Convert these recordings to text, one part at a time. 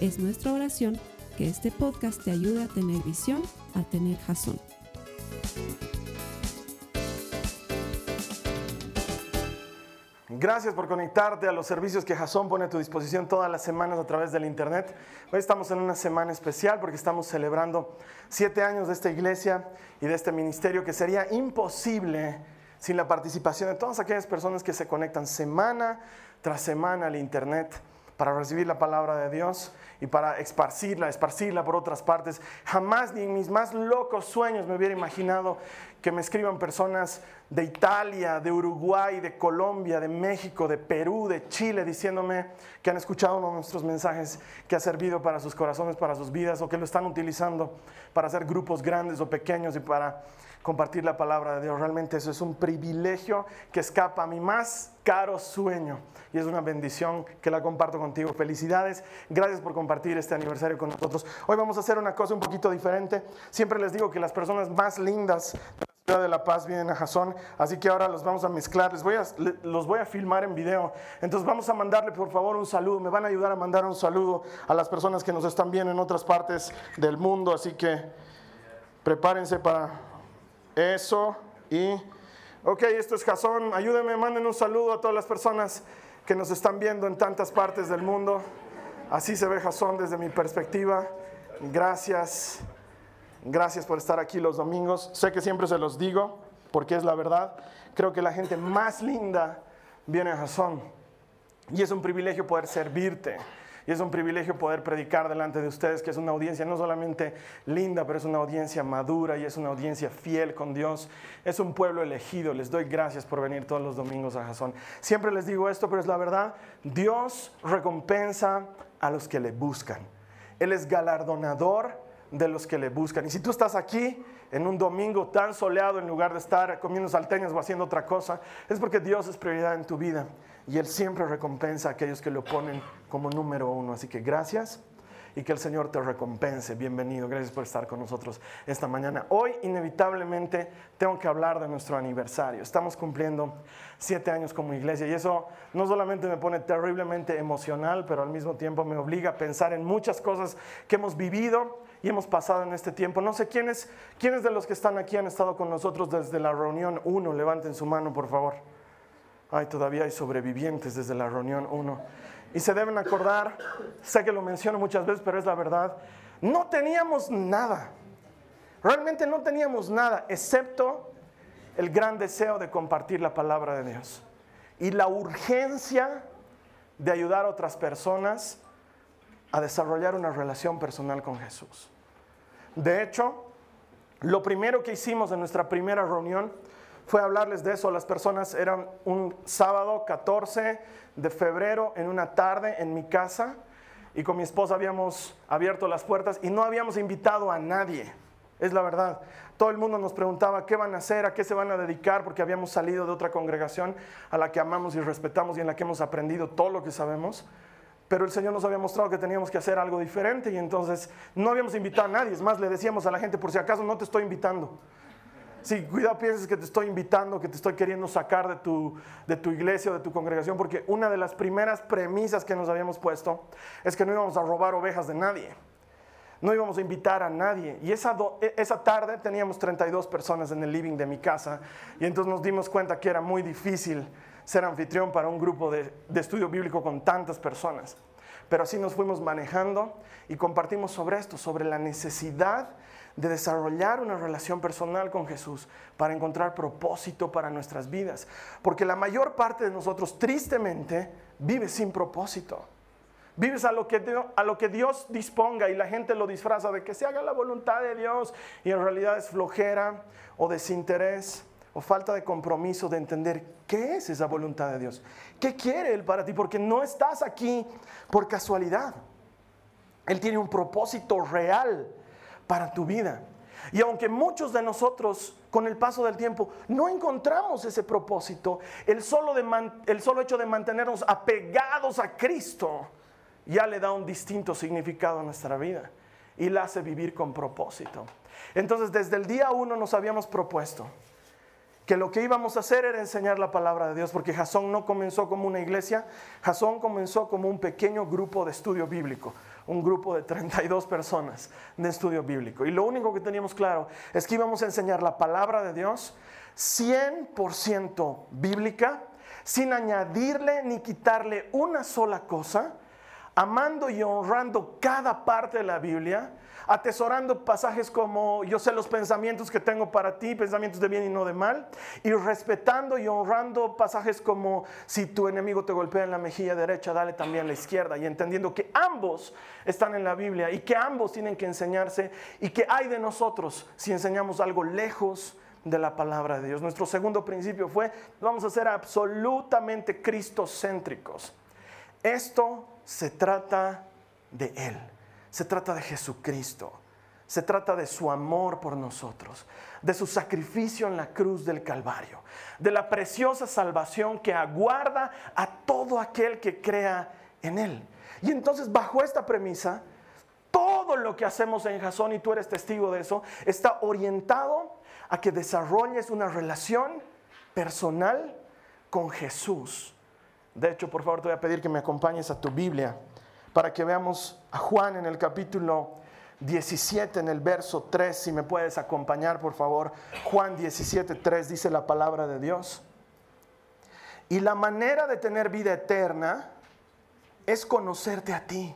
Es nuestra oración que este podcast te ayude a tener visión, a tener jazón. Gracias por conectarte a los servicios que Jason pone a tu disposición todas las semanas a través del Internet. Hoy estamos en una semana especial porque estamos celebrando siete años de esta iglesia y de este ministerio que sería imposible sin la participación de todas aquellas personas que se conectan semana tras semana al Internet para recibir la palabra de Dios y para esparcirla, esparcirla por otras partes. Jamás ni en mis más locos sueños me hubiera imaginado que me escriban personas de Italia, de Uruguay, de Colombia, de México, de Perú, de Chile, diciéndome que han escuchado uno de nuestros mensajes que ha servido para sus corazones, para sus vidas, o que lo están utilizando para hacer grupos grandes o pequeños y para compartir la palabra de Dios. Realmente eso es un privilegio que escapa a mi más caro sueño y es una bendición que la comparto contigo. Felicidades, gracias por compartir este aniversario con nosotros. Hoy vamos a hacer una cosa un poquito diferente. Siempre les digo que las personas más lindas de la ciudad de La Paz vienen a Jazón, así que ahora los vamos a mezclar. Les voy a, los voy a filmar en video. Entonces vamos a mandarle por favor un saludo. Me van a ayudar a mandar un saludo a las personas que nos están viendo en otras partes del mundo, así que prepárense para eso y... Ok, esto es Jason. Ayúdenme, manden un saludo a todas las personas que nos están viendo en tantas partes del mundo. Así se ve Jason desde mi perspectiva. Gracias. Gracias por estar aquí los domingos. Sé que siempre se los digo porque es la verdad. Creo que la gente más linda viene a Jason. Y es un privilegio poder servirte. Y es un privilegio poder predicar delante de ustedes, que es una audiencia no solamente linda, pero es una audiencia madura y es una audiencia fiel con Dios. Es un pueblo elegido. Les doy gracias por venir todos los domingos a Jason. Siempre les digo esto, pero es la verdad. Dios recompensa a los que le buscan. Él es galardonador de los que le buscan. Y si tú estás aquí en un domingo tan soleado en lugar de estar comiendo salteñas o haciendo otra cosa, es porque Dios es prioridad en tu vida y Él siempre recompensa a aquellos que lo ponen como número uno. Así que gracias y que el Señor te recompense. Bienvenido, gracias por estar con nosotros esta mañana. Hoy inevitablemente tengo que hablar de nuestro aniversario. Estamos cumpliendo siete años como iglesia y eso no solamente me pone terriblemente emocional, pero al mismo tiempo me obliga a pensar en muchas cosas que hemos vivido y hemos pasado en este tiempo. No sé quiénes, quiénes de los que están aquí han estado con nosotros desde la reunión 1. Levanten su mano, por favor. Ay, todavía hay sobrevivientes desde la reunión 1. Y se deben acordar, sé que lo menciono muchas veces, pero es la verdad, no teníamos nada. Realmente no teníamos nada, excepto el gran deseo de compartir la palabra de Dios. Y la urgencia de ayudar a otras personas a desarrollar una relación personal con Jesús. De hecho, lo primero que hicimos en nuestra primera reunión fue hablarles de eso. Las personas eran un sábado 14 de febrero en una tarde en mi casa y con mi esposa habíamos abierto las puertas y no habíamos invitado a nadie. Es la verdad. Todo el mundo nos preguntaba qué van a hacer, a qué se van a dedicar, porque habíamos salido de otra congregación a la que amamos y respetamos y en la que hemos aprendido todo lo que sabemos. Pero el Señor nos había mostrado que teníamos que hacer algo diferente y entonces no habíamos invitado a nadie. Es más, le decíamos a la gente, por si acaso no te estoy invitando. Si cuidado pienses que te estoy invitando, que te estoy queriendo sacar de tu, de tu iglesia o de tu congregación, porque una de las primeras premisas que nos habíamos puesto es que no íbamos a robar ovejas de nadie. No íbamos a invitar a nadie. Y esa, e, esa tarde teníamos 32 personas en el living de mi casa y entonces nos dimos cuenta que era muy difícil ser anfitrión para un grupo de, de estudio bíblico con tantas personas. Pero así nos fuimos manejando y compartimos sobre esto, sobre la necesidad de desarrollar una relación personal con Jesús para encontrar propósito para nuestras vidas. Porque la mayor parte de nosotros, tristemente, vive sin propósito. Vives a lo, que a lo que Dios disponga y la gente lo disfraza de que se haga la voluntad de Dios y en realidad es flojera o desinterés o falta de compromiso de entender qué es esa voluntad de Dios. ¿Qué quiere Él para ti? Porque no estás aquí por casualidad. Él tiene un propósito real para tu vida. Y aunque muchos de nosotros con el paso del tiempo no encontramos ese propósito, el solo, el solo hecho de mantenernos apegados a Cristo ya le da un distinto significado a nuestra vida y la hace vivir con propósito. Entonces desde el día uno nos habíamos propuesto que lo que íbamos a hacer era enseñar la palabra de Dios, porque Jasón no comenzó como una iglesia, Jasón comenzó como un pequeño grupo de estudio bíblico, un grupo de 32 personas de estudio bíblico. Y lo único que teníamos claro es que íbamos a enseñar la palabra de Dios 100% bíblica, sin añadirle ni quitarle una sola cosa, amando y honrando cada parte de la Biblia, atesorando pasajes como yo sé los pensamientos que tengo para ti, pensamientos de bien y no de mal, y respetando y honrando pasajes como si tu enemigo te golpea en la mejilla derecha, dale también la izquierda, y entendiendo que ambos están en la Biblia y que ambos tienen que enseñarse y que hay de nosotros si enseñamos algo lejos de la palabra de Dios. Nuestro segundo principio fue, vamos a ser absolutamente cristocéntricos. Esto se trata de Él. Se trata de Jesucristo. Se trata de su amor por nosotros, de su sacrificio en la cruz del Calvario, de la preciosa salvación que aguarda a todo aquel que crea en Él. Y entonces bajo esta premisa, todo lo que hacemos en Jasón, y tú eres testigo de eso, está orientado a que desarrolles una relación personal con Jesús. De hecho, por favor, te voy a pedir que me acompañes a tu Biblia para que veamos a Juan en el capítulo 17, en el verso 3, si me puedes acompañar, por favor. Juan 17, 3 dice la palabra de Dios. Y la manera de tener vida eterna es conocerte a ti,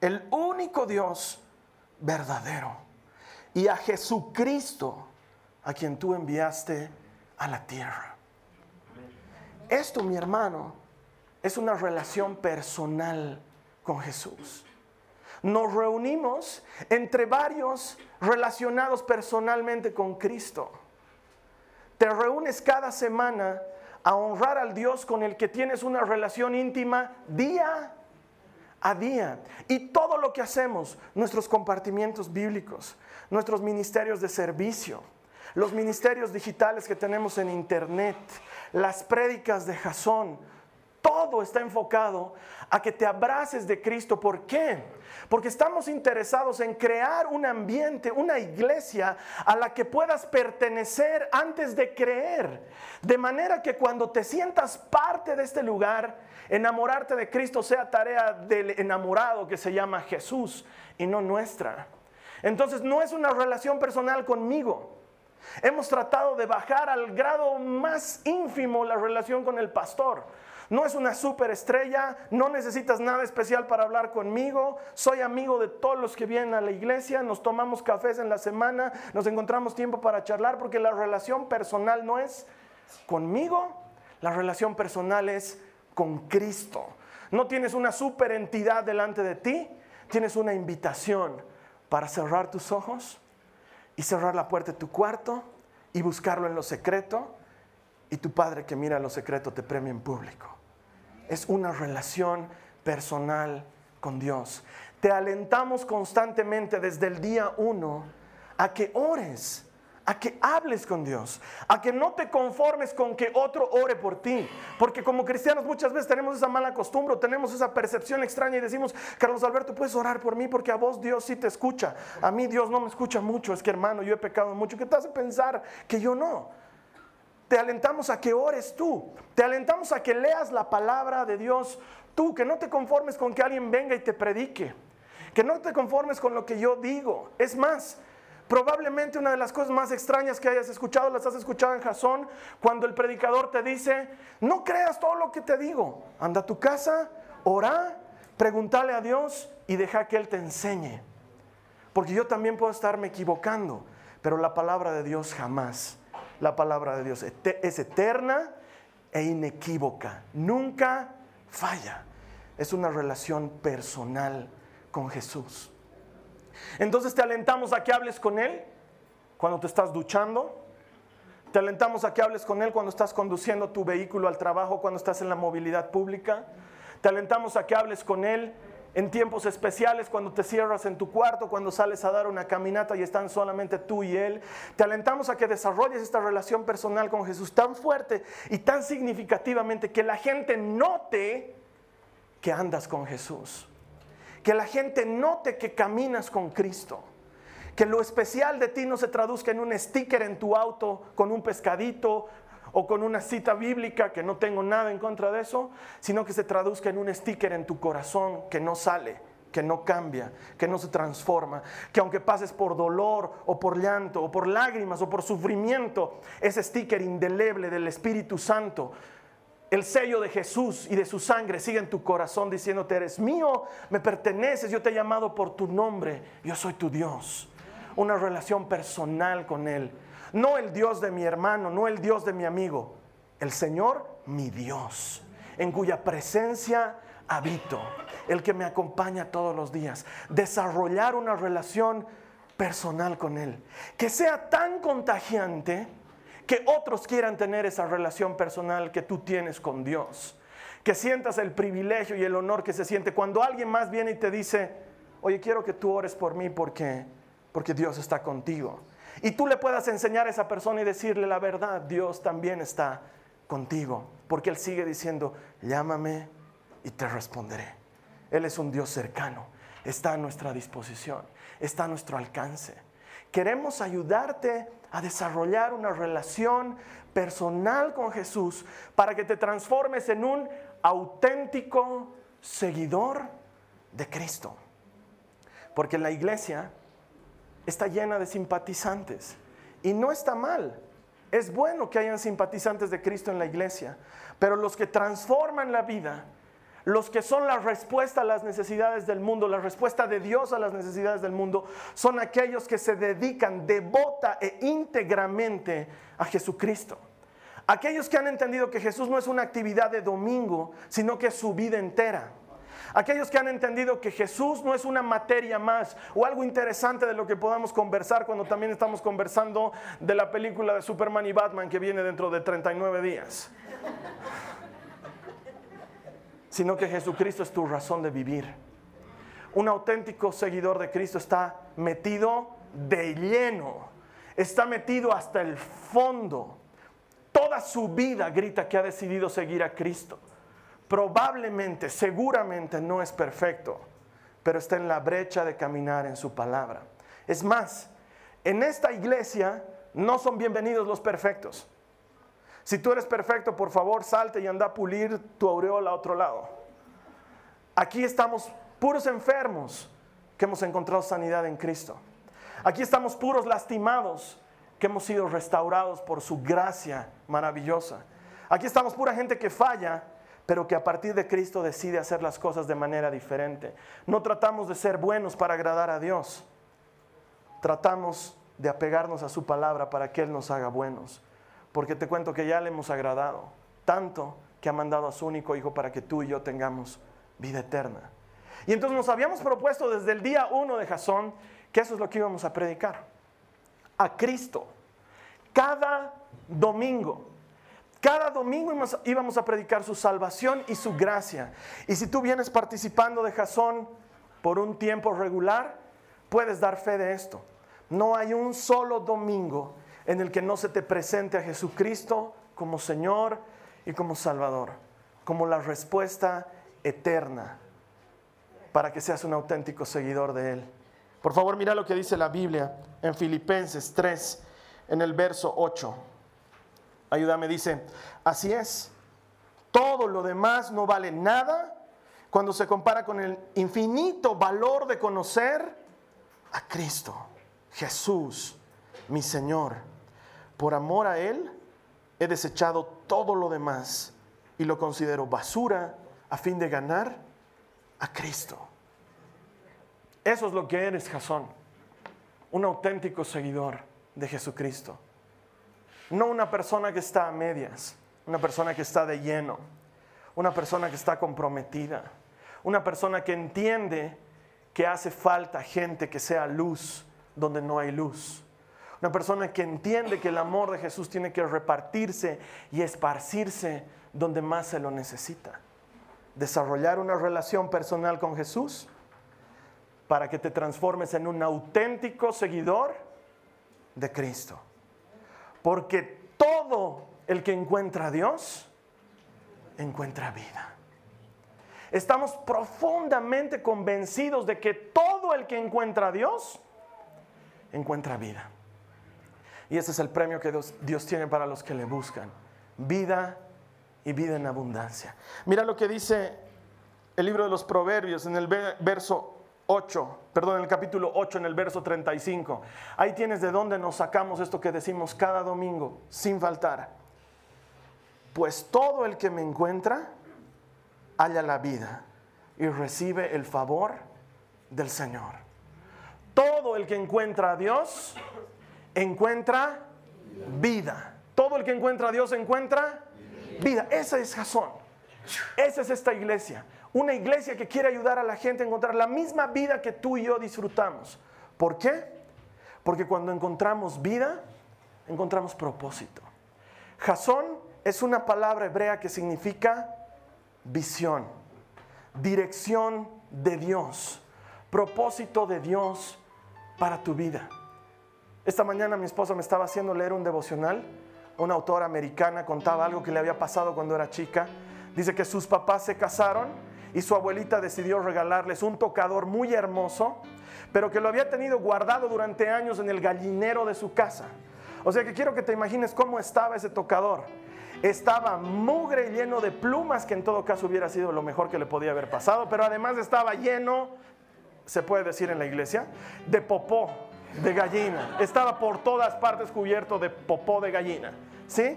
el único Dios verdadero, y a Jesucristo, a quien tú enviaste a la tierra. Esto, mi hermano, es una relación personal con Jesús. Nos reunimos entre varios relacionados personalmente con Cristo. Te reúnes cada semana a honrar al Dios con el que tienes una relación íntima día a día. Y todo lo que hacemos, nuestros compartimientos bíblicos, nuestros ministerios de servicio, los ministerios digitales que tenemos en internet, las prédicas de Jasón, todo está enfocado a que te abraces de Cristo. ¿Por qué? Porque estamos interesados en crear un ambiente, una iglesia a la que puedas pertenecer antes de creer. De manera que cuando te sientas parte de este lugar, enamorarte de Cristo sea tarea del enamorado que se llama Jesús y no nuestra. Entonces no es una relación personal conmigo. Hemos tratado de bajar al grado más ínfimo la relación con el pastor. No es una superestrella, no necesitas nada especial para hablar conmigo. Soy amigo de todos los que vienen a la iglesia, nos tomamos cafés en la semana, nos encontramos tiempo para charlar porque la relación personal no es conmigo, la relación personal es con Cristo. No tienes una superentidad delante de ti, tienes una invitación para cerrar tus ojos y cerrar la puerta de tu cuarto y buscarlo en lo secreto y tu Padre que mira en lo secreto te premia en público es una relación personal con Dios. Te alentamos constantemente desde el día uno a que ores, a que hables con Dios, a que no te conformes con que otro ore por ti, porque como cristianos muchas veces tenemos esa mala costumbre, tenemos esa percepción extraña y decimos, Carlos Alberto, puedes orar por mí porque a vos Dios sí te escucha, a mí Dios no me escucha mucho, es que hermano, yo he pecado mucho, ¿qué te hace pensar que yo no? Te alentamos a que ores tú. Te alentamos a que leas la palabra de Dios tú, que no te conformes con que alguien venga y te predique. Que no te conformes con lo que yo digo. Es más, probablemente una de las cosas más extrañas que hayas escuchado las has escuchado en Jasón cuando el predicador te dice, no creas todo lo que te digo. Anda a tu casa, ora, pregúntale a Dios y deja que Él te enseñe. Porque yo también puedo estarme equivocando, pero la palabra de Dios jamás la palabra de Dios. Es eterna e inequívoca. Nunca falla. Es una relación personal con Jesús. Entonces te alentamos a que hables con Él cuando te estás duchando. Te alentamos a que hables con Él cuando estás conduciendo tu vehículo al trabajo, cuando estás en la movilidad pública. Te alentamos a que hables con Él en tiempos especiales, cuando te cierras en tu cuarto, cuando sales a dar una caminata y están solamente tú y Él. Te alentamos a que desarrolles esta relación personal con Jesús tan fuerte y tan significativamente que la gente note que andas con Jesús. Que la gente note que caminas con Cristo. Que lo especial de ti no se traduzca en un sticker en tu auto con un pescadito o con una cita bíblica, que no tengo nada en contra de eso, sino que se traduzca en un sticker en tu corazón que no sale, que no cambia, que no se transforma, que aunque pases por dolor o por llanto o por lágrimas o por sufrimiento, ese sticker indeleble del Espíritu Santo, el sello de Jesús y de su sangre sigue en tu corazón diciéndote, eres mío, me perteneces, yo te he llamado por tu nombre, yo soy tu Dios. Una relación personal con Él no el Dios de mi hermano, no el Dios de mi amigo, el Señor mi Dios, en cuya presencia habito, el que me acompaña todos los días. Desarrollar una relación personal con Él, que sea tan contagiante que otros quieran tener esa relación personal que tú tienes con Dios. Que sientas el privilegio y el honor que se siente cuando alguien más viene y te dice, oye, quiero que tú ores por mí porque, porque Dios está contigo y tú le puedas enseñar a esa persona y decirle la verdad, Dios también está contigo, porque Él sigue diciendo, llámame y te responderé. Él es un Dios cercano, está a nuestra disposición, está a nuestro alcance. Queremos ayudarte a desarrollar una relación personal con Jesús para que te transformes en un auténtico seguidor de Cristo. Porque la iglesia está llena de simpatizantes. Y no está mal. Es bueno que hayan simpatizantes de Cristo en la iglesia. Pero los que transforman la vida, los que son la respuesta a las necesidades del mundo, la respuesta de Dios a las necesidades del mundo, son aquellos que se dedican devota e íntegramente a Jesucristo. Aquellos que han entendido que Jesús no es una actividad de domingo, sino que es su vida entera. Aquellos que han entendido que Jesús no es una materia más o algo interesante de lo que podamos conversar cuando también estamos conversando de la película de Superman y Batman que viene dentro de 39 días. Sino que Jesucristo es tu razón de vivir. Un auténtico seguidor de Cristo está metido de lleno, está metido hasta el fondo. Toda su vida grita que ha decidido seguir a Cristo probablemente, seguramente no es perfecto, pero está en la brecha de caminar en su palabra. Es más, en esta iglesia no son bienvenidos los perfectos. Si tú eres perfecto, por favor, salte y anda a pulir tu aureola a otro lado. Aquí estamos puros enfermos que hemos encontrado sanidad en Cristo. Aquí estamos puros lastimados que hemos sido restaurados por su gracia maravillosa. Aquí estamos pura gente que falla pero que a partir de Cristo decide hacer las cosas de manera diferente. No tratamos de ser buenos para agradar a Dios, tratamos de apegarnos a su palabra para que Él nos haga buenos, porque te cuento que ya le hemos agradado, tanto que ha mandado a su único Hijo para que tú y yo tengamos vida eterna. Y entonces nos habíamos propuesto desde el día uno de Jasón que eso es lo que íbamos a predicar, a Cristo, cada domingo cada domingo íbamos a predicar su salvación y su gracia. Y si tú vienes participando de Jasón por un tiempo regular, puedes dar fe de esto. No hay un solo domingo en el que no se te presente a Jesucristo como Señor y como Salvador, como la respuesta eterna para que seas un auténtico seguidor de Él. Por favor, mira lo que dice la Biblia en Filipenses 3, en el verso 8 ayúdame, dice, así es, todo lo demás no vale nada cuando se compara con el infinito valor de conocer a Cristo, Jesús, mi Señor. Por amor a Él he desechado todo lo demás y lo considero basura a fin de ganar a Cristo. Eso es lo que eres, Jasón, un auténtico seguidor de Jesucristo. No una persona que está a medias, una persona que está de lleno, una persona que está comprometida, una persona que entiende que hace falta gente que sea luz donde no hay luz. Una persona que entiende que el amor de Jesús tiene que repartirse y esparcirse donde más se lo necesita. desarrollar una relación personal con Jesús para que te transformes en un auténtico seguidor de Cristo. Porque todo el que encuentra a Dios, encuentra vida. Estamos profundamente convencidos de que todo el que encuentra a Dios, encuentra vida. Y ese es el premio que Dios, tiene para los que le buscan. Vida y vida en abundancia. Mira lo que dice el libro de los Proverbios en el verso 8, perdón, en el capítulo 8, en el verso 35. Ahí tienes de dónde nos sacamos esto que decimos cada domingo, sin faltar. Pues todo el que me encuentra, halla la vida y recibe el favor del Señor. Todo el que encuentra a Dios, encuentra vida. Todo el que encuentra a Dios encuentra vida. Esa es Jasón. Esa es esta iglesia. Una iglesia que quiere ayudar a la gente a encontrar la misma vida que tú y yo disfrutamos. ¿Por qué? Porque cuando encontramos vida, encontramos propósito. Jasón es una palabra hebrea que significa visión, dirección de Dios, propósito de Dios para tu vida. Esta mañana mi esposa me estaba haciendo leer un devocional. Una autora americana contaba algo que le había pasado cuando era chica. Dice que sus papás se casaron y su abuelita decidió regalarles un tocador muy hermoso, pero que lo había tenido guardado durante años en el gallinero de su casa. O sea que quiero que te imagines cómo estaba ese tocador. Estaba mugre y lleno de plumas, que en todo caso hubiera sido lo mejor que le podía haber pasado, pero además estaba lleno, se puede decir en la iglesia, de popó de gallina. Estaba por todas partes cubierto de popó de gallina. ¿Sí?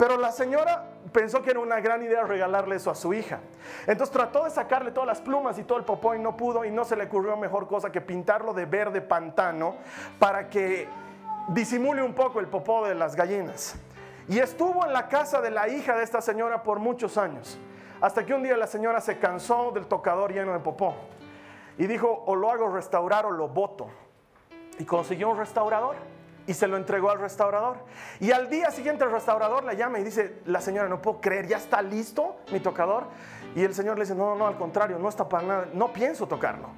Pero la señora pensó que era una gran idea regalarle eso a su hija. Entonces trató de sacarle todas las plumas y todo el popó y no pudo y no se le ocurrió mejor cosa que pintarlo de verde pantano para que disimule un poco el popó de las gallinas. Y estuvo en la casa de la hija de esta señora por muchos años, hasta que un día la señora se cansó del tocador lleno de popó y dijo, o lo hago restaurar o lo voto. Y consiguió un restaurador y se lo entregó al restaurador. Y al día siguiente el restaurador la llama y dice, la señora, no puedo creer, ya está listo mi tocador. Y el señor le dice, no, no, al contrario, no está para nada, no pienso tocarlo.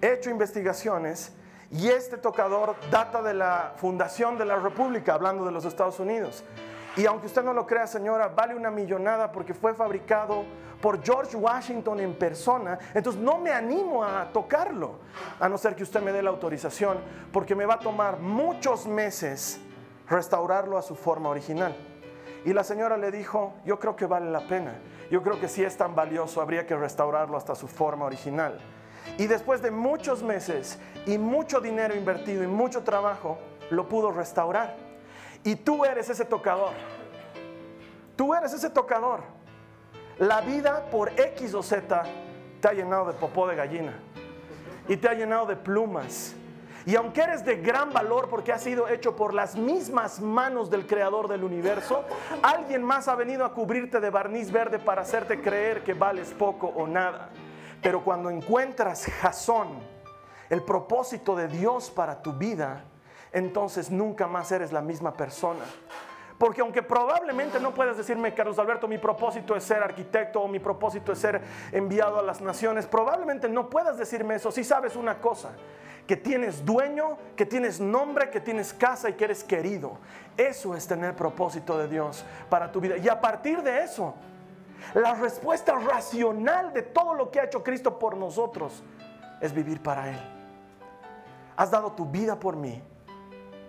He hecho investigaciones y este tocador data de la fundación de la República, hablando de los Estados Unidos. Y aunque usted no lo crea, señora, vale una millonada porque fue fabricado por George Washington en persona. Entonces no me animo a tocarlo, a no ser que usted me dé la autorización, porque me va a tomar muchos meses restaurarlo a su forma original. Y la señora le dijo, yo creo que vale la pena. Yo creo que si es tan valioso, habría que restaurarlo hasta su forma original. Y después de muchos meses y mucho dinero invertido y mucho trabajo, lo pudo restaurar. Y tú eres ese tocador. Tú eres ese tocador. La vida por X o Z te ha llenado de popó de gallina. Y te ha llenado de plumas. Y aunque eres de gran valor porque has sido hecho por las mismas manos del creador del universo, alguien más ha venido a cubrirte de barniz verde para hacerte creer que vales poco o nada. Pero cuando encuentras jazón, el propósito de Dios para tu vida, entonces nunca más eres la misma persona. Porque aunque probablemente no puedas decirme, Carlos Alberto, mi propósito es ser arquitecto o mi propósito es ser enviado a las naciones, probablemente no puedas decirme eso si sabes una cosa, que tienes dueño, que tienes nombre, que tienes casa y que eres querido. Eso es tener propósito de Dios para tu vida. Y a partir de eso, la respuesta racional de todo lo que ha hecho Cristo por nosotros es vivir para Él. Has dado tu vida por mí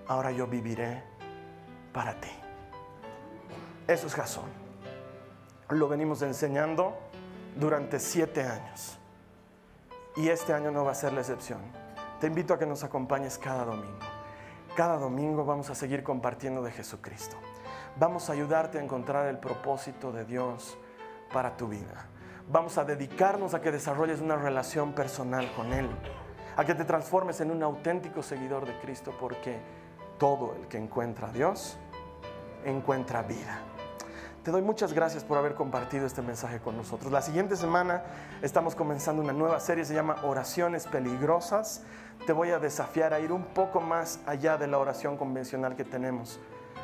ahora yo viviré para ti. Eso es Jasón. Lo venimos enseñando durante siete años. Y este año no va a ser la excepción. Te invito a que nos acompañes cada domingo. Cada domingo vamos a seguir compartiendo de Jesucristo. Vamos a ayudarte a encontrar el propósito de Dios para tu vida. Vamos a dedicarnos a que desarrolles una relación personal con Él. A que te transformes en un auténtico seguidor de Cristo porque todo el que encuentra a Dios encuentra vida. Te doy muchas gracias por haber compartido este mensaje con nosotros. La siguiente semana estamos comenzando una nueva serie, se llama Oraciones Peligrosas. Te voy a desafiar a ir un poco más allá de la oración convencional que tenemos.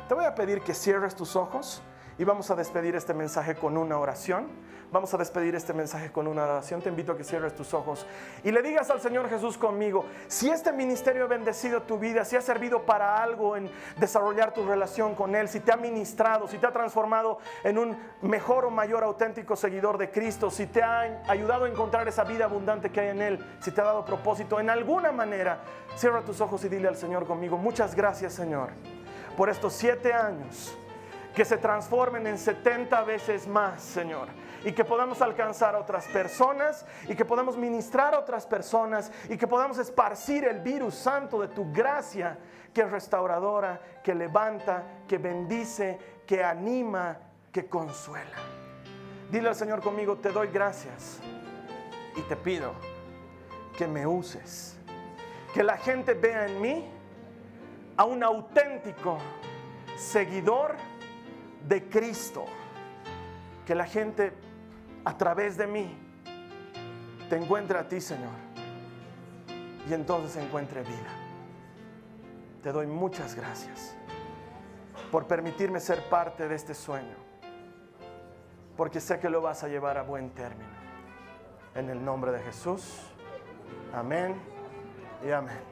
Te voy a pedir que cierres tus ojos y vamos a despedir este mensaje con una oración. Vamos a despedir este mensaje con una oración. Te invito a que cierres tus ojos y le digas al Señor Jesús conmigo, si este ministerio ha bendecido tu vida, si ha servido para algo en desarrollar tu relación con Él, si te ha ministrado, si te ha transformado en un mejor o mayor auténtico seguidor de Cristo, si te ha ayudado a encontrar esa vida abundante que hay en Él, si te ha dado propósito en alguna manera, cierra tus ojos y dile al Señor conmigo, muchas gracias Señor por estos siete años que se transformen en 70 veces más, Señor. Y que podamos alcanzar a otras personas y que podamos ministrar a otras personas y que podamos esparcir el virus santo de tu gracia que es restauradora, que levanta, que bendice, que anima, que consuela. Dile al Señor conmigo, te doy gracias y te pido que me uses. Que la gente vea en mí a un auténtico seguidor de Cristo. Que la gente a través de mí te encuentre a ti, Señor. Y entonces encuentre vida. Te doy muchas gracias por permitirme ser parte de este sueño. Porque sé que lo vas a llevar a buen término. En el nombre de Jesús. Amén y amén.